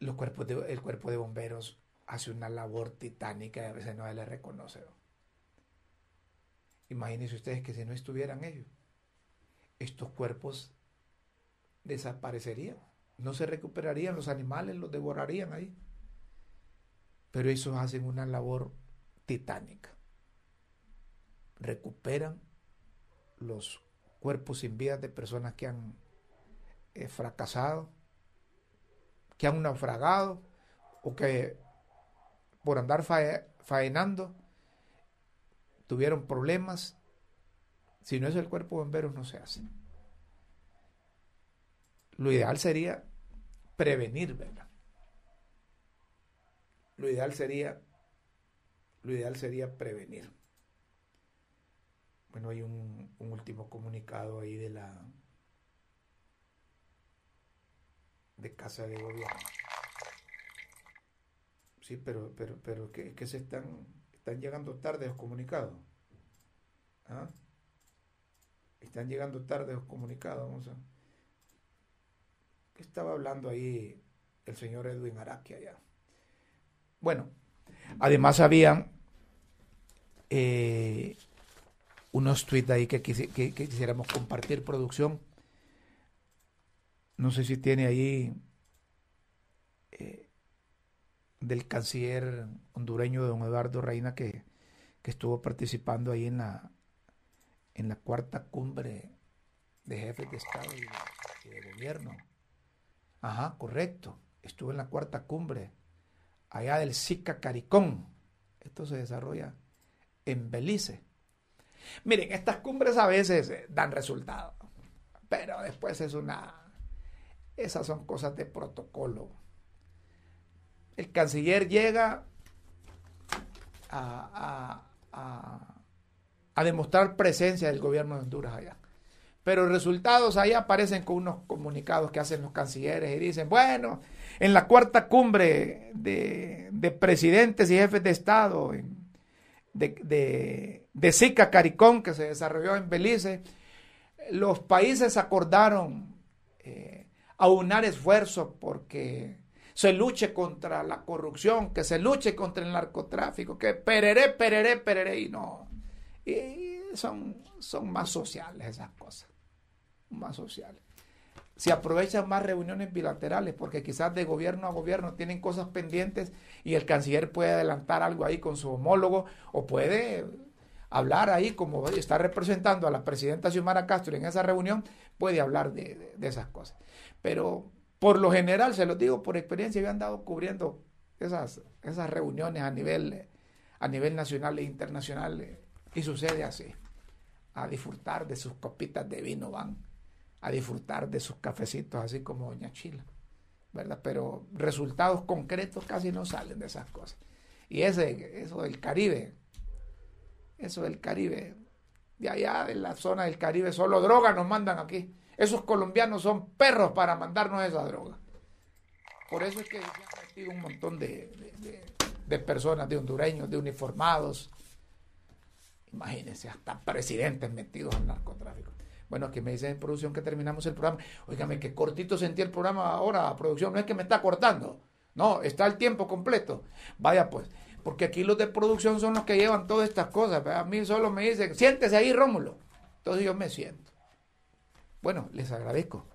los cuerpos de, el cuerpo de bomberos hace una labor titánica y a veces no se le reconoce. Imagínense ustedes que si no estuvieran ellos, estos cuerpos desaparecerían, no se recuperarían, los animales los devorarían ahí. Pero ellos hacen una labor titánica. Recuperan los cuerpos sin vida de personas que han eh, fracasado, que han naufragado o que por andar faenando tuvieron problemas. Si no es el cuerpo de bomberos, no se hace. Lo ideal sería prevenir, ¿verdad? Lo ideal sería, lo ideal sería prevenir. Bueno, hay un, un último comunicado ahí de la de casa de gobierno. Sí, pero, pero, pero que, que se están, están llegando tarde los comunicados. ¿Ah? Están llegando tarde los comunicados. Vamos a. ¿Qué estaba hablando ahí el señor Edwin Araki allá? Bueno, además habían eh, unos tweets ahí que, que quisiéramos compartir, producción no sé si tiene ahí eh, del canciller hondureño don Eduardo Reina que, estuvo participando ahí en la, en la cuarta cumbre de jefes de Estado y de, gobierno. Ajá, correcto. Estuvo en la cuarta cumbre allá del SICA Caricón. Esto se desarrolla en Belice. Miren, estas cumbres a veces dan resultados, pero después es una esas son cosas de protocolo. El canciller llega a, demostrar presencia del gobierno de Honduras allá. Pero resultados ahí aparecen con unos comunicados que hacen los cancilleres y dicen, bueno, en la cuarta cumbre de, presidentes y jefes de Estado de, de, de Caricón que se desarrolló en Belice, los países acordaron eh, aunar esfuerzos porque se luche contra la corrupción, que se luche contra el narcotráfico, que pereré, pereré, pereré, y no. Y son, son más sociales esas cosas, más sociales. si aprovechan más reuniones bilaterales, porque quizás de gobierno a gobierno tienen cosas pendientes y el canciller puede adelantar algo ahí con su homólogo o puede hablar ahí como está representando a la presidenta Xiomara Castro en esa reunión, puede hablar de, esas cosas. Pero por lo general, se los digo por experiencia, yo he andado cubriendo esas, esas reuniones a nivel, a nivel nacional e internacional y sucede así. A disfrutar de sus copitas de vino van a disfrutar de sus cafecitos, así como Doña Chila, ¿verdad? Pero resultados concretos casi no salen de esas cosas. Y ese, eso del Caribe, eso del Caribe, de allá de la zona del Caribe, solo droga nos mandan aquí. Esos colombianos son perros para mandarnos esa droga. Por eso es que se han metido un montón de, de personas, de hondureños, de uniformados. Imagínense, hasta presidentes metidos en narcotráfico. Bueno, aquí me dicen en producción que terminamos el programa. Óigame, qué cortito sentí el programa ahora, producción. No es que me está cortando. No, está el tiempo completo. Vaya pues, porque aquí los de producción son los que llevan todas estas cosas. A mí solo me dicen, siéntese ahí, Rómulo. Entonces yo me siento. Bueno, les agradezco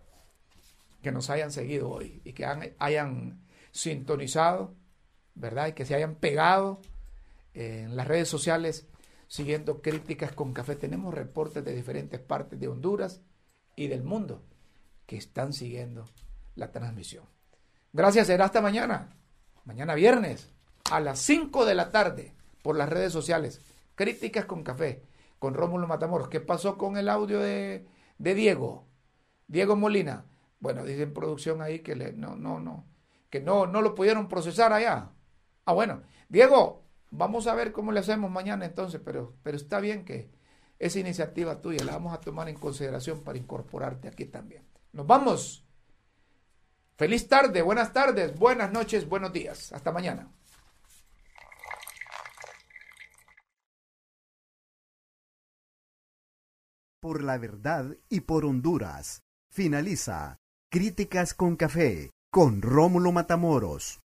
que nos hayan seguido hoy y que hayan sintonizado, ¿verdad? Y que se hayan pegado en las redes sociales siguiendo críticas con café. Tenemos reportes de diferentes partes de Honduras y del mundo que están siguiendo la transmisión. Gracias, será hasta mañana. Mañana viernes a las 5 de la tarde por las redes sociales. Críticas con café con Rómulo Matamoros. ¿Qué pasó con el audio de, de Diego? Diego Molina. Bueno, dicen producción ahí que no, no, no, que no, no lo pudieron procesar allá. Ah, bueno. Diego, Vamos a ver cómo le hacemos mañana entonces, pero, pero está bien que esa iniciativa tuya la vamos a tomar en consideración para incorporarte aquí también. Nos vamos. Feliz tarde, buenas tardes, buenas noches, buenos días. Hasta mañana. Por la verdad y por Honduras. Finaliza. Críticas con café con Rómulo Matamoros.